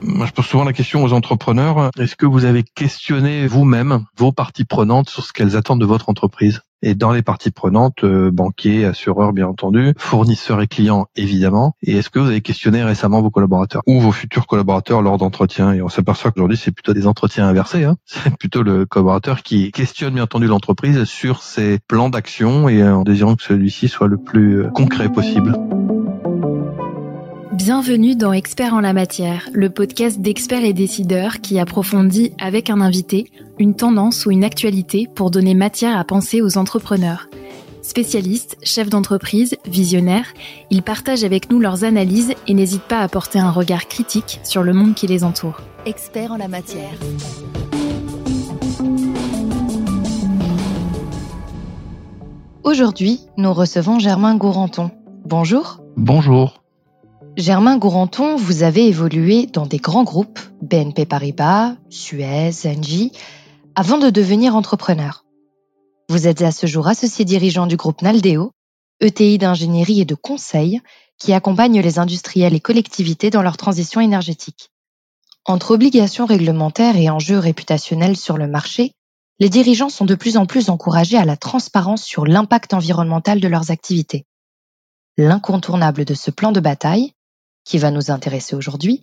Je pose souvent la question aux entrepreneurs. Est-ce que vous avez questionné vous-même vos parties prenantes sur ce qu'elles attendent de votre entreprise? Et dans les parties prenantes, euh, banquiers, assureurs bien entendu, fournisseurs et clients évidemment. Et est-ce que vous avez questionné récemment vos collaborateurs ou vos futurs collaborateurs lors d'entretiens? Et on s'aperçoit qu'aujourd'hui c'est plutôt des entretiens inversés. Hein. C'est plutôt le collaborateur qui questionne bien entendu l'entreprise sur ses plans d'action et en désirant que celui-ci soit le plus euh, concret possible. Bienvenue dans Experts en la matière, le podcast d'experts et décideurs qui approfondit avec un invité une tendance ou une actualité pour donner matière à penser aux entrepreneurs. Spécialistes, chefs d'entreprise, visionnaires, ils partagent avec nous leurs analyses et n'hésitent pas à porter un regard critique sur le monde qui les entoure. Experts en la matière. Aujourd'hui, nous recevons Germain Gouranton. Bonjour. Bonjour. Germain Gouranton, vous avez évolué dans des grands groupes, BNP Paribas, Suez, Engie, avant de devenir entrepreneur. Vous êtes à ce jour associé dirigeant du groupe Naldeo, ETI d'ingénierie et de conseil qui accompagne les industriels et collectivités dans leur transition énergétique. Entre obligations réglementaires et enjeux réputationnels sur le marché, les dirigeants sont de plus en plus encouragés à la transparence sur l'impact environnemental de leurs activités. L'incontournable de ce plan de bataille, qui va nous intéresser aujourd'hui,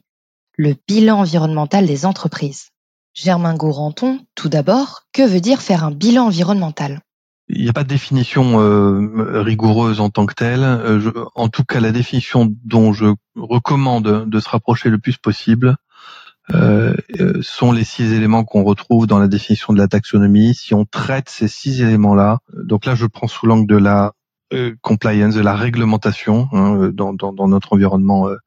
le bilan environnemental des entreprises. Germain Gouranton, tout d'abord, que veut dire faire un bilan environnemental? Il n'y a pas de définition euh, rigoureuse en tant que telle. Euh, en tout cas, la définition dont je recommande de se rapprocher le plus possible euh, sont les six éléments qu'on retrouve dans la définition de la taxonomie. Si on traite ces six éléments-là, donc là, je prends sous l'angle de la compliance, de la réglementation hein, euh, dans, dans, dans, notre environnement euh,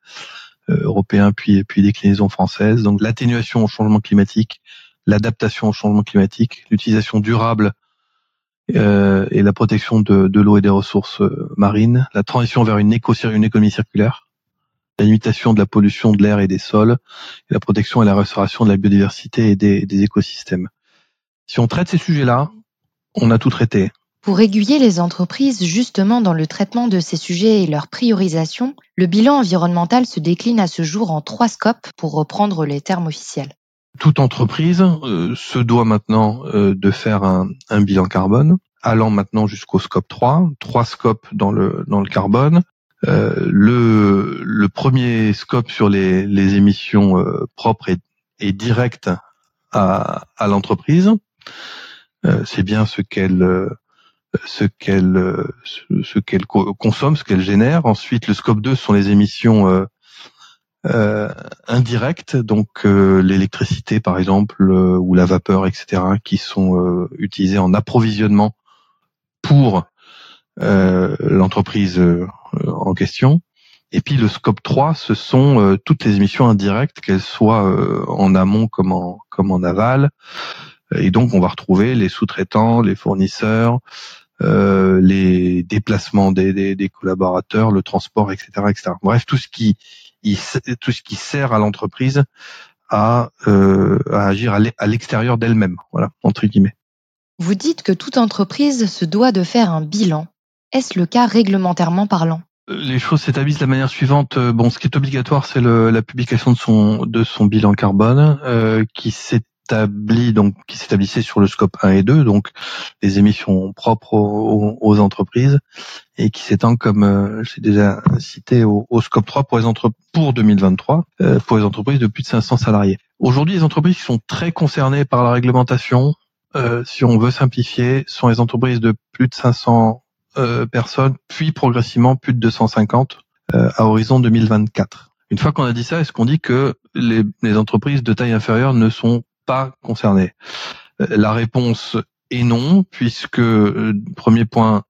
européen puis puis déclinaison française. Donc l'atténuation au changement climatique, l'adaptation au changement climatique, l'utilisation durable euh, et la protection de, de l'eau et des ressources marines, la transition vers une, éco une économie circulaire, la limitation de la pollution de l'air et des sols, la protection et la restauration de la biodiversité et des, des écosystèmes. Si on traite ces sujets-là, on a tout traité. Pour aiguiller les entreprises justement dans le traitement de ces sujets et leur priorisation, le bilan environnemental se décline à ce jour en trois scopes pour reprendre les termes officiels. Toute entreprise euh, se doit maintenant euh, de faire un, bilan carbone, allant maintenant jusqu'au scope 3, trois scopes dans le, dans le carbone. Euh, le, le premier scope sur les, les émissions propres est, est direct à, à l'entreprise. C'est bien ce qu'elle ce qu'elle euh, ce qu'elle consomme, ce qu'elle génère. Ensuite, le scope 2 sont les émissions euh, euh, indirectes, donc l'électricité par exemple ou la vapeur, etc., qui sont utilisées en approvisionnement pour l'entreprise en question. Et puis le scope 3, ce sont toutes les émissions indirectes, qu'elles soient en amont comme en, comme en aval. Et donc on va retrouver les sous-traitants, les fournisseurs, euh, les déplacements des, des, collaborateurs, le transport, etc., etc. Bref, tout ce qui tout ce qui sert à l'entreprise à, euh, à agir à l'extérieur d'elle-même, voilà, entre guillemets. Vous dites que toute entreprise se doit de faire un bilan. Est-ce le cas réglementairement parlant? Les choses s'établissent de la manière suivante. Euh, bon, ce qui est obligatoire, c'est la publication de son de son bilan carbone, euh, qui s'est donc qui s'établissait sur le scope 1 et 2, donc les émissions propres aux, entreprises, et qui s'étend, comme euh, j'ai déjà cité, au, scope 3 pour les entre pour 2023 euh, pour les entreprises de plus de 500 salariés. Aujourd'hui, les entreprises qui sont très concernées par la réglementation, euh, si on veut simplifier, sont les entreprises de plus de 500 personnes, puis progressivement plus de 250 à horizon 2024. Une fois qu'on a dit ça, est-ce qu'on dit que les, les, entreprises de taille inférieure ne sont pas euh, La réponse est non, puisque euh, premier point,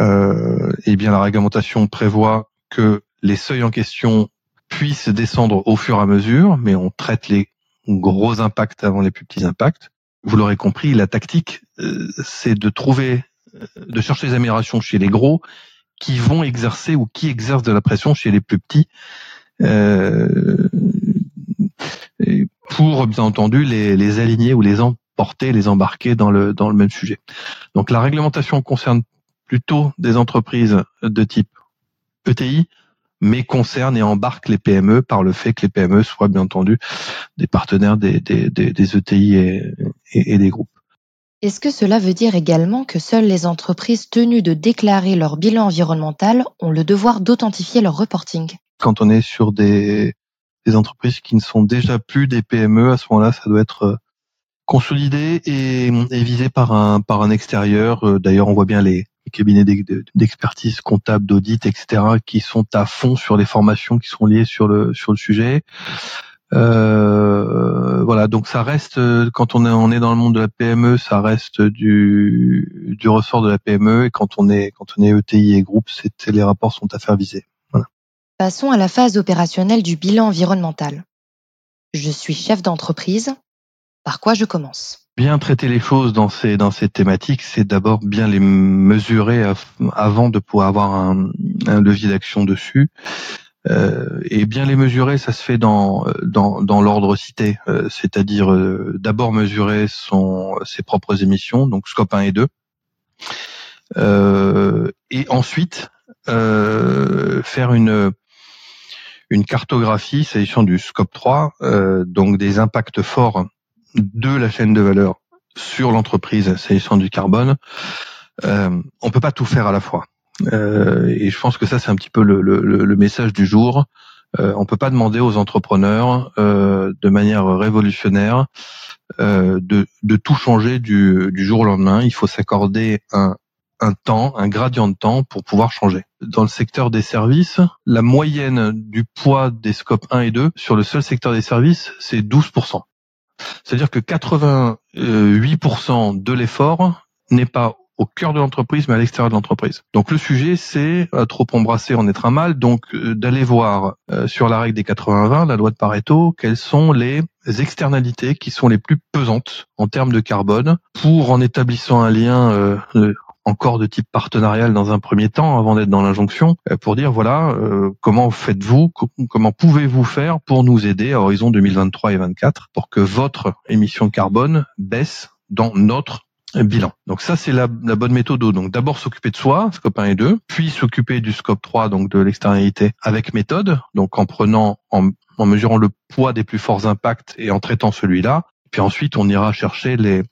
euh, eh bien la réglementation prévoit que les seuils en question puissent descendre au fur et à mesure, mais on traite les gros impacts avant les plus petits impacts. Vous l'aurez compris, la tactique, euh, c'est de trouver, de chercher des améliorations chez les gros qui vont exercer ou qui exercent de la pression chez les plus petits. Euh, pour bien entendu les, les aligner ou les emporter, les embarquer dans le dans le même sujet. Donc la réglementation concerne plutôt des entreprises de type ETI, mais concerne et embarque les PME par le fait que les PME soient bien entendu des partenaires des, des, des, ETI et, et, des groupes. Est-ce que cela veut dire également que seules les entreprises tenues de déclarer leur bilan environnemental ont le devoir d'authentifier leur reporting? Quand on est sur des, des entreprises qui ne sont déjà plus des PME, à ce moment-là, ça doit être euh, consolidé et, visé par un par un extérieur. Euh, d'ailleurs, on voit bien les, cabinets d'expertise comptable, d'audit, etc., qui sont à fond sur les formations qui sont liées sur le sur le sujet. Euh, voilà, donc ça reste quand on est on est dans le monde de la PME, ça reste du du ressort de la PME et quand on est quand on est ETI et groupe, c'est les rapports sont à faire viser. Passons à la phase opérationnelle du bilan environnemental. Je suis chef d'entreprise. Par quoi je commence? Bien traiter les choses dans ces dans ces thématiques, c'est d'abord bien les mesurer avant de pouvoir avoir un, un levier d'action dessus. Euh, et bien les mesurer, ça se fait dans dans, dans l'ordre cité, euh, c'est-à-dire euh, d'abord mesurer son ses propres émissions, donc scope 1 et 2, et ensuite faire une une cartographie, c'est du scope 3, donc des impacts forts de la chaîne de valeur sur l'entreprise s'agissant du carbone, euh, on peut pas tout faire à la fois. Euh, et je pense que ça c'est un petit peu le, le, le message du jour. Euh, on peut pas demander aux entrepreneurs euh, de manière révolutionnaire euh, de, de, tout changer du, du, jour au lendemain. Il faut s'accorder un, un temps, un gradient de temps pour pouvoir changer. Dans le secteur des services, la moyenne du poids des scopes 1 et 2 sur le seul secteur des services, c'est 12%. C'est-à-dire que 88% de l'effort n'est pas au cœur de l'entreprise, mais à l'extérieur de l'entreprise. Donc le sujet, c'est à trop embrasser en être un mal, donc euh, d'aller voir euh, sur la règle des 80-20, la loi de Pareto, quelles sont les externalités qui sont les plus pesantes en termes de carbone, pour en établissant un lien euh, encore de type partenarial dans un premier temps avant d'être dans l'injonction euh, pour dire voilà euh, comment faites-vous comment pouvez-vous faire pour nous aider à horizon 2023 et 2024 pour que votre émission carbone baisse dans notre bilan. Donc ça c'est la, bonne méthode. Donc d'abord s'occuper de soi, scope 1 et 2, puis s'occuper du scope 3 donc de l'externalité avec méthode, donc en prenant en, en mesurant le poids des plus forts impacts et en traitant celui-là. Puis ensuite on ira chercher les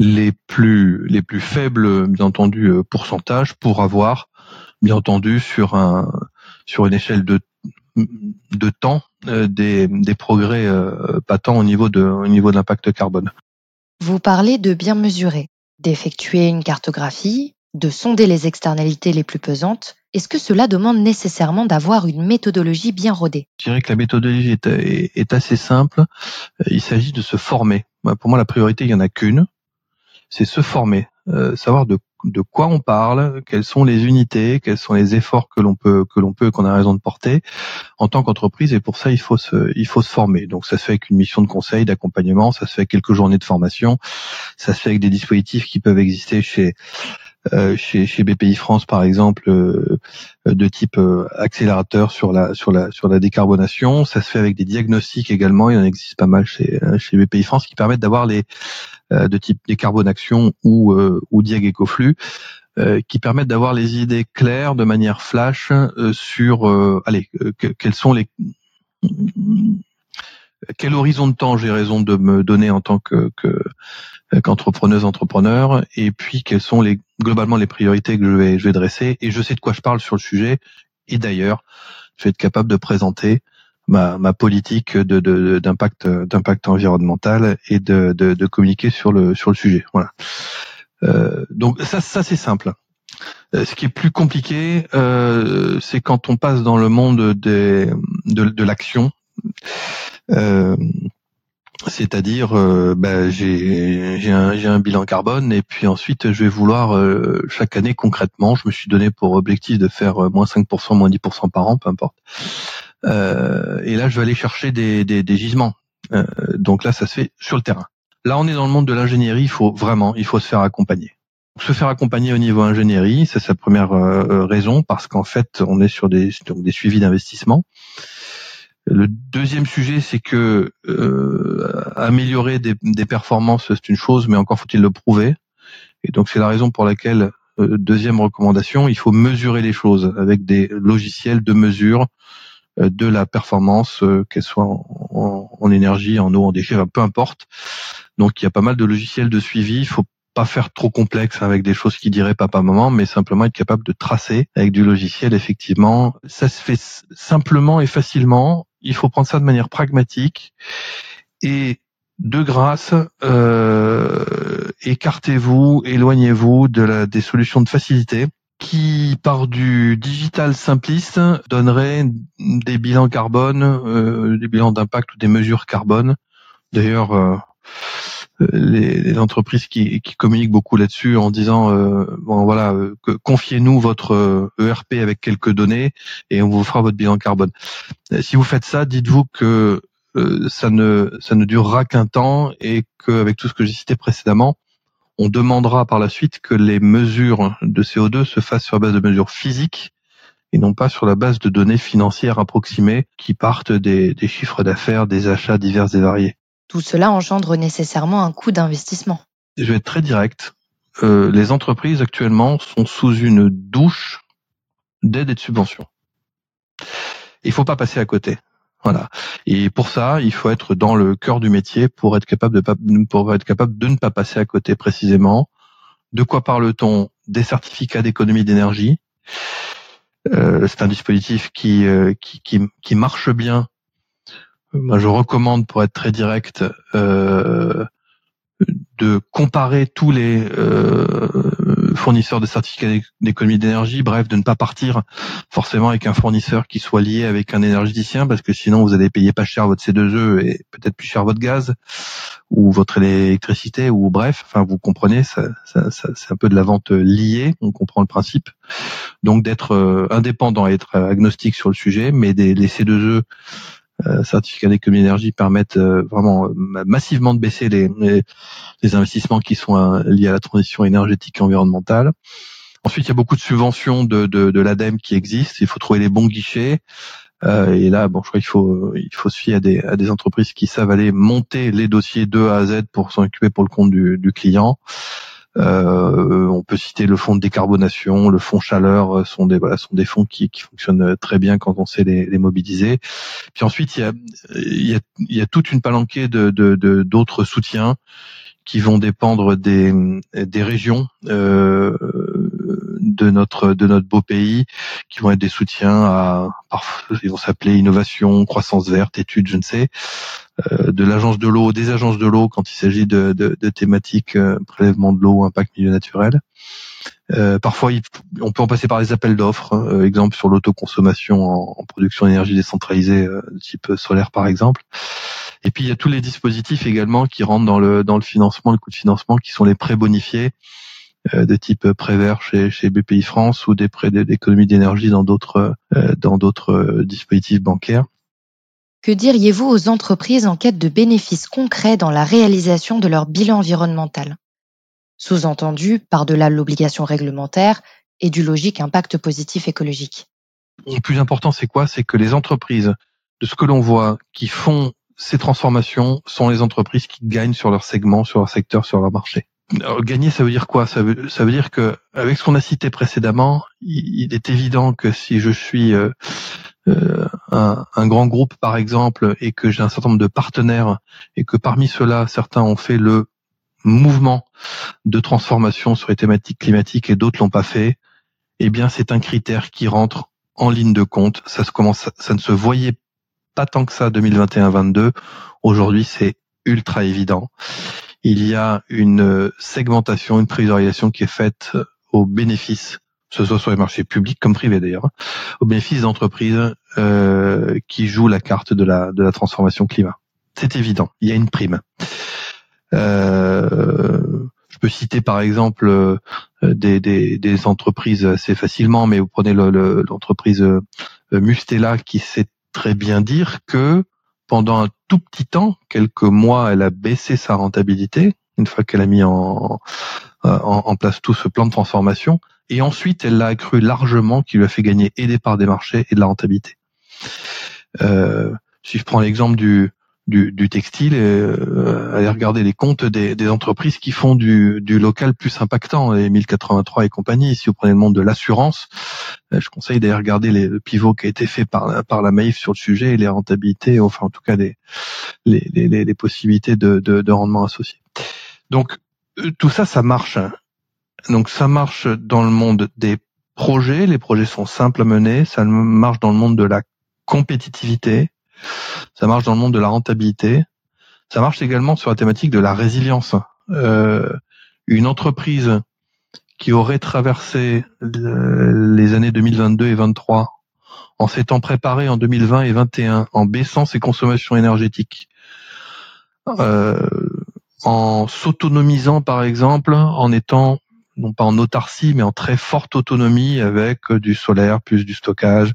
les plus les plus faibles bien entendu euh, pourcentages pour avoir bien entendu sur un sur une échelle de de temps euh, des, des progrès euh, patents au niveau de au niveau de l'impact carbone. Vous parlez de bien mesurer, d'effectuer une cartographie, de sonder les externalités les plus pesantes. Est-ce que cela demande nécessairement d'avoir une méthodologie bien rodée? Je dirais que la méthodologie est, est, est assez simple. Il s'agit de se former. Pour moi, la priorité, il y en a qu'une, c'est se former, euh, savoir de, de quoi on parle, quelles sont les unités, quels sont les efforts que l'on peut que l'on peut qu'on a raison de porter en tant qu'entreprise et pour ça il faut se il faut se former. Donc ça se fait avec une mission de conseil, d'accompagnement, ça se fait avec quelques journées de formation, ça se fait avec des dispositifs qui peuvent exister chez chez, chez BPI France par exemple euh, de type euh, accélérateur sur la sur la sur la décarbonation. Ça se fait avec des diagnostics également. Il en existe pas mal chez chez BPI France qui permettent d'avoir les de type décarbonation ou ou diag écoflux qui permettent d'avoir les idées claires de manière flash sur allez quels sont les quel horizon de temps j'ai raison de me donner en tant que, qu'entrepreneuse entrepreneur? Et puis quelles sont les globalement les priorités que je vais je vais dresser? Et je sais de quoi je parle sur le sujet. Et d'ailleurs je vais être capable de présenter ma, ma politique de, d'impact d'impact environnemental et de, de, communiquer sur le sur le sujet. Voilà. Euh, donc ça ça c'est simple. Euh, ce qui est plus compliqué, euh, c'est quand on passe dans le monde des, de, de l'action. Euh, c'est-à-dire, euh, bah, j'ai un, bilan carbone et puis ensuite je vais vouloir euh, chaque année concrètement, je me suis donné pour objectif de faire moins 5%, moins 10% par an, peu importe. et là, je vais aller chercher des gisements. donc là, ça se fait sur le terrain. Là, on est dans le monde de l'ingénierie. Il faut vraiment, il faut se faire accompagner. Se faire accompagner au niveau ingénierie, c'est sa première raison parce qu'en fait, on est sur des, donc des suivis d'investissement. Le deuxième sujet, c'est que euh, améliorer des, performances, c'est une chose, mais encore faut-il le prouver. Et donc c'est la raison pour laquelle deuxième recommandation, il faut mesurer les choses avec des logiciels de mesure de la performance, qu'elle soit en, énergie, en eau, en déchets, peu importe. Donc il y a pas mal de logiciels de suivi. Il faut pas faire trop complexe avec des choses qui diraient papa maman, mais simplement être capable de tracer avec du logiciel. Effectivement, ça se fait simplement et facilement. Il faut prendre ça de manière pragmatique et de grâce, euh, écartez-vous, éloignez-vous de la, des solutions de facilité qui, par du digital simpliste, donnerait des bilans carbone, euh, des bilans d'impact ou des mesures carbone. D'ailleurs, euh, les, entreprises qui, communiquent beaucoup là-dessus en disant euh, bon voilà euh, confiez-nous votre ERP e avec quelques données et on vous fera votre bilan carbone. Si vous faites ça, dites-vous que ça ne ça ne durera qu'un temps et qu'avec tout ce que j'ai cité précédemment, on demandera par la suite que les mesures de CO2 se fassent sur la base de mesures physiques et non pas sur la base de données financières approximées qui partent des chiffres d'affaires, des achats divers et variés. Tout cela engendre nécessairement un coût d'investissement. Je vais être très direct. Euh, les entreprises actuellement sont sous une douche d'aide et de subventions. Il faut pas passer à côté. Voilà. Et pour ça, il faut être dans le cœur du métier pour être capable de ne pas passer à côté précisément. De quoi parle-t-on? Des certificats d'économie d'énergie. Euh, c'est un dispositif qui, euh, marche bien moi je recommande pour être très direct euh, de comparer tous les euh, fournisseurs de certificats d'économie d'énergie, bref, de ne pas partir forcément avec un fournisseur qui soit lié avec un énergéticien, parce que sinon vous allez payer pas cher votre C2E et peut-être plus cher votre gaz ou votre électricité ou bref, enfin vous comprenez, ça, ça, c'est un peu de la vente liée, on comprend le principe. Donc d'être euh, indépendant et être agnostique sur le sujet, mais des, les C2E euh, certificats d'économie d'énergie permettent euh, vraiment euh, massivement de baisser les, les, investissements qui sont liés à la transition énergétique et environnementale. Ensuite, il y a beaucoup de subventions de, de, de l'ADEME qui existent. Il faut trouver les bons guichets. Euh, et là, bon, je crois qu'il faut il faut se fier à des, à des entreprises qui savent aller monter les dossiers de A à Z pour s'en occuper pour le compte du, du client. Euh, on peut citer le fonds de décarbonation, le fonds chaleur, euh, sont des sont des fonds qui, fonctionnent euh, très bien quand on sait les, mobiliser. Puis ensuite, il y a, toute une palanquée de d'autres soutiens qui vont dépendre des, régions de notre de notre beau pays, qui vont être des soutiens à, ils vont s'appeler innovation, croissance verte, études, je ne sais, euh, de l'agence de l'eau, des agences de l'eau quand il s'agit de, de, thématiques euh, prélèvement de l'eau, impact milieu naturel. Euh, parfois, on peut en passer par des appels d'offres, hein, exemple sur l'autoconsommation en, production d'énergie décentralisée, de type solaire par exemple. Et puis il y a tous les dispositifs également qui rentrent dans le dans le financement, le coût de financement, qui sont les prêts bonifiés de type Prévert chez, chez BPI France ou des prêts d'économie d'énergie dans d'autres dans d'autres dispositifs bancaires. Que diriez-vous aux entreprises en quête de bénéfices concrets dans la réalisation de leur bilan environnemental? Sous-entendu, par-delà l'obligation réglementaire et du logique impact positif écologique. Le plus important, c'est quoi? C'est que les entreprises, de ce que l'on voit, qui font ces transformations, sont les entreprises qui gagnent sur leur segment, sur leur secteur, sur leur marché. Gagner, ça veut dire quoi? Ça veut, dire que, avec ce qu'on a cité précédemment, il, est évident que si je suis euh, euh, un, grand groupe par exemple et que j'ai un certain nombre de partenaires et que parmi ceux-là certains ont fait le mouvement de transformation sur les thématiques climatiques et d'autres l'ont pas fait, eh bien c'est un critère qui rentre en ligne de compte. Ça ça ne se voyait pas tant que ça 2021-22. Aujourd'hui c'est ultra évident. Il y a une segmentation, une priorisation qui est faite au bénéfice ce soit sur les marchés publics comme privés d'ailleurs, hein, au bénéfice d'entreprises euh, qui jouent la carte de la, de la transformation climat. C'est évident, il y a une prime. Euh, je peux citer par exemple euh, des, des, des, entreprises assez facilement, mais vous prenez l'entreprise le, Mustela qui sait très bien dire que pendant un tout petit temps, quelques mois, elle a baissé sa rentabilité une fois qu'elle a mis en, en, en place tout ce plan de transformation et ensuite elle l'a accru largement, qui lui a fait gagner et des des marchés et de la rentabilité. Euh, si je prends l'exemple du du, du textile euh, aller regarder les comptes des, des entreprises qui font du, du, local plus impactant, les 1083 et compagnie. Si vous prenez le monde de l'assurance, euh, je conseille d'aller regarder les, le pivot qui a été fait par, par la Maïf sur le sujet et les rentabilités, enfin en tout cas les, les, les, les possibilités de, de, de, rendement associés. Donc euh, tout ça, ça marche. Donc ça marche dans le monde des projets, les projets sont simples à mener, ça marche dans le monde de la compétitivité, ça marche dans le monde de la rentabilité. Ça marche également sur la thématique de la résilience. Euh, une entreprise qui aurait traversé les années 2022 et 2023 en s'étant préparée en 2020 et 2021, en baissant ses consommations énergétiques, euh, en s'autonomisant par exemple, en étant non pas en autarcie, mais en très forte autonomie avec du solaire, plus du stockage,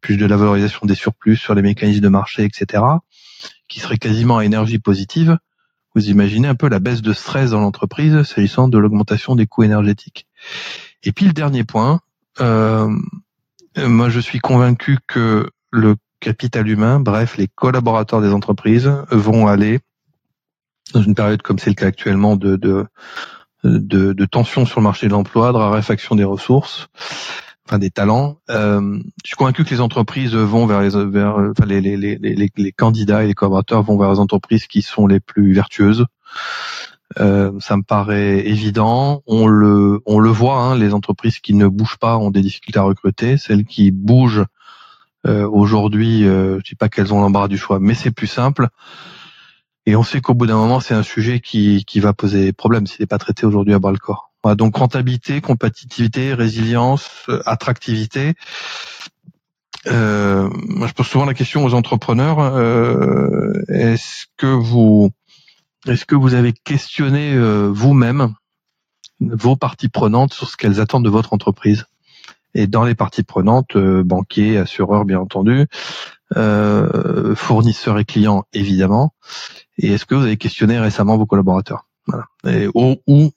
plus de la valorisation des surplus sur les mécanismes de marché, etc., qui serait quasiment à énergie positive. Vous imaginez un peu la baisse de stress dans l'entreprise s'agissant de l'augmentation des coûts énergétiques. Et puis le dernier point, euh, moi je suis convaincu que le capital humain, bref, les collaborateurs des entreprises vont aller dans une période comme c'est le cas actuellement de, de de, de tension sur le marché de l'emploi, de raréfaction des ressources, enfin des talents. Euh, je suis convaincu que les entreprises vont vers les, vers, enfin les, les, les, les, candidats et les collaborateurs vont vers les entreprises qui sont les plus vertueuses. Euh, ça me paraît évident. On le, on le voit. Hein, les entreprises qui ne bougent pas ont des difficultés à recruter. Celles qui bougent euh, aujourd'hui, euh, je dis pas qu'elles ont l'embarras du choix, mais c'est plus simple. Et on sait qu'au bout d'un moment, c'est un sujet qui, qui va poser problème s'il n'est pas traité aujourd'hui à bras le corps. Donc rentabilité, compétitivité, résilience, attractivité. Euh, je pose souvent la question aux entrepreneurs euh, est-ce que vous est-ce que vous avez questionné euh, vous-même vos parties prenantes sur ce qu'elles attendent de votre entreprise? Et dans les parties prenantes, banquiers, assureurs, bien entendu, fournisseurs et clients, évidemment. Et est-ce que vous avez questionné récemment vos collaborateurs? Voilà. Et, ou, ou,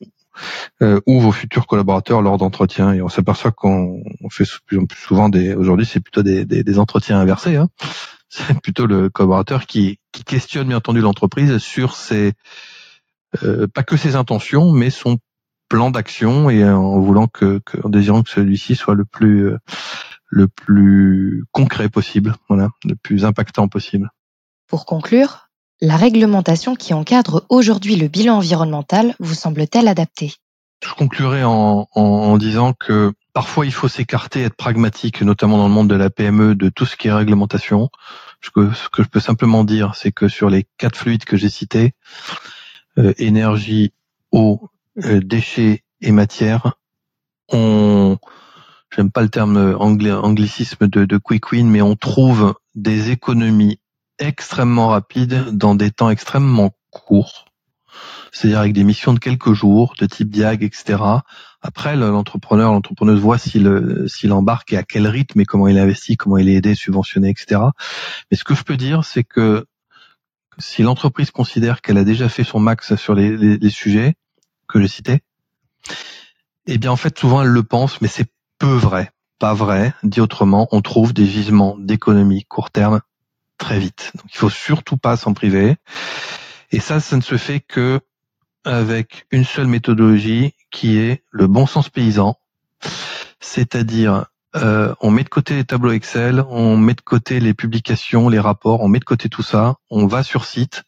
euh, ou vos futurs collaborateurs lors d'entretiens? Et on s'aperçoit qu'on fait souvent des. Aujourd'hui, c'est plutôt des, des, des, entretiens inversés. Hein. C'est plutôt le collaborateur qui, qui questionne bien entendu l'entreprise sur ses euh, pas que ses intentions, mais son plan d'action et en voulant que, que en désirant que celui-ci soit le plus euh, le plus concret possible, voilà, le plus impactant possible. Pour conclure, la réglementation qui encadre aujourd'hui le bilan environnemental vous semble-t-elle adaptée? Je conclurai en, disant que parfois il faut s'écarter, être pragmatique, notamment dans le monde de la PME, de tout ce qui est réglementation. Ce que, je peux simplement dire, c'est que sur les quatre fluides que j'ai cités, euh, énergie, eau, euh, déchets et matière, on, j'aime pas le terme anglicisme de, de quick win, mais on trouve des économies extrêmement rapide dans des temps extrêmement courts, c'est-à-dire avec des missions de quelques jours, de type diag, etc. Après, l'entrepreneur, l'entrepreneuse voit s'il embarque et à quel rythme et comment il investit, comment il est aidé, subventionné, etc. Mais ce que je peux dire, c'est que si l'entreprise considère qu'elle a déjà fait son max sur les, sujets que je citais, eh bien en fait souvent elle le pense, mais c'est peu vrai, pas vrai. Dit autrement, on trouve des gisements d'économie court terme très vite. Donc il faut surtout pas s'en priver. Et ça, ça ne se fait que avec une seule méthodologie qui est le bon sens paysan, c'est-à-dire euh, on met de côté les tableaux Excel, on met de côté les publications, les rapports, on met de côté tout ça, on va sur site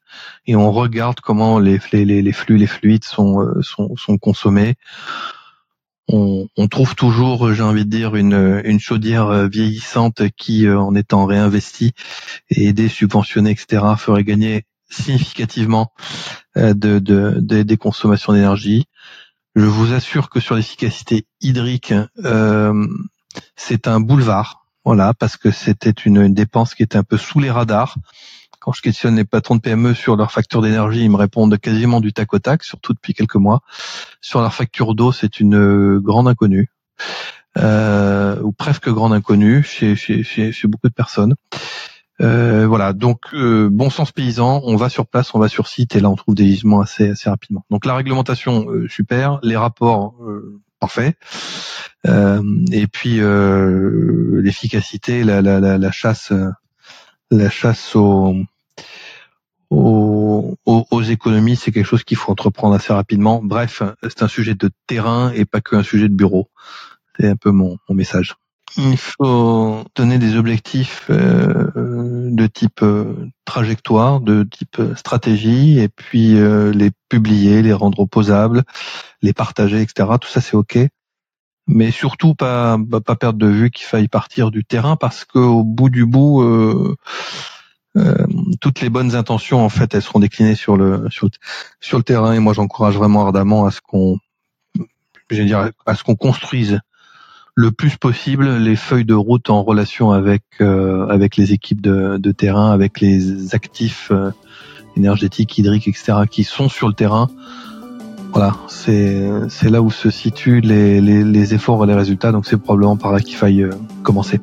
et on regarde comment les, les, les flux, les fluides sont, euh, consommés on, trouve toujours, j'ai envie de dire, une, une chaudière euh, vieillissante qui, euh, en étant réinvestie et aidée, subventionnée, etc., ferait gagner significativement euh, de, de, des consommations d'énergie. Je vous assure que sur l'efficacité hydrique, c'est un boulevard, voilà, parce que c'était une, une dépense qui était un peu sous les radars quand je questionne les patrons de PME sur leur facture d'énergie, ils me répondent quasiment du tac au tac, surtout depuis quelques mois. Sur leur facture d'eau, c'est une euh, grande inconnue, euh, ou presque grande inconnue chez, chez, chez, beaucoup de personnes. Euh, voilà, donc bon sens paysan, on va sur place, on va sur site et là on trouve des gisements assez assez rapidement. Donc la réglementation super, les rapports parfait, et puis l'efficacité, la, la, la, la, chasse, la chasse aux aux, aux, économies, c'est quelque chose qu'il faut entreprendre assez rapidement. Bref, c'est un sujet de terrain et pas qu'un sujet de bureau. C'est un peu mon, mon message. Il faut donner des objectifs euh, de type euh, trajectoire, de type stratégie, et puis euh, les publier, les rendre opposables, les partager, etc. Tout ça, c'est ok. Mais surtout pas pas perdre de vue qu'il faille partir du terrain parce qu'au bout du bout, toutes les bonnes intentions en fait, elles seront déclinées sur le sur sur le terrain. Et moi, j'encourage vraiment ardemment à ce qu'on, je dire, à ce qu'on construise le plus possible les feuilles de route en relation avec euh, avec les équipes de, de, terrain, avec les actifs euh, énergétiques, hydriques, etc. qui sont sur le terrain. Voilà, c'est c'est là où se situent les, les, les, efforts et les résultats. Donc c'est probablement par là qu'il faille euh, commencer.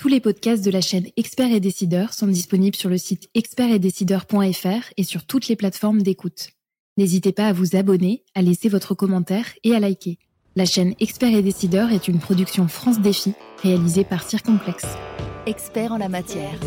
Tous les podcasts de la chaîne Experts et Décideurs sont disponibles sur le site expertetdecideurs.fr et sur toutes les plateformes d'écoute. N'hésitez pas à vous abonner, à laisser votre commentaire et à liker. La chaîne Experts et Décideurs est une production France Défi réalisée par Circomplex. Experts en la matière.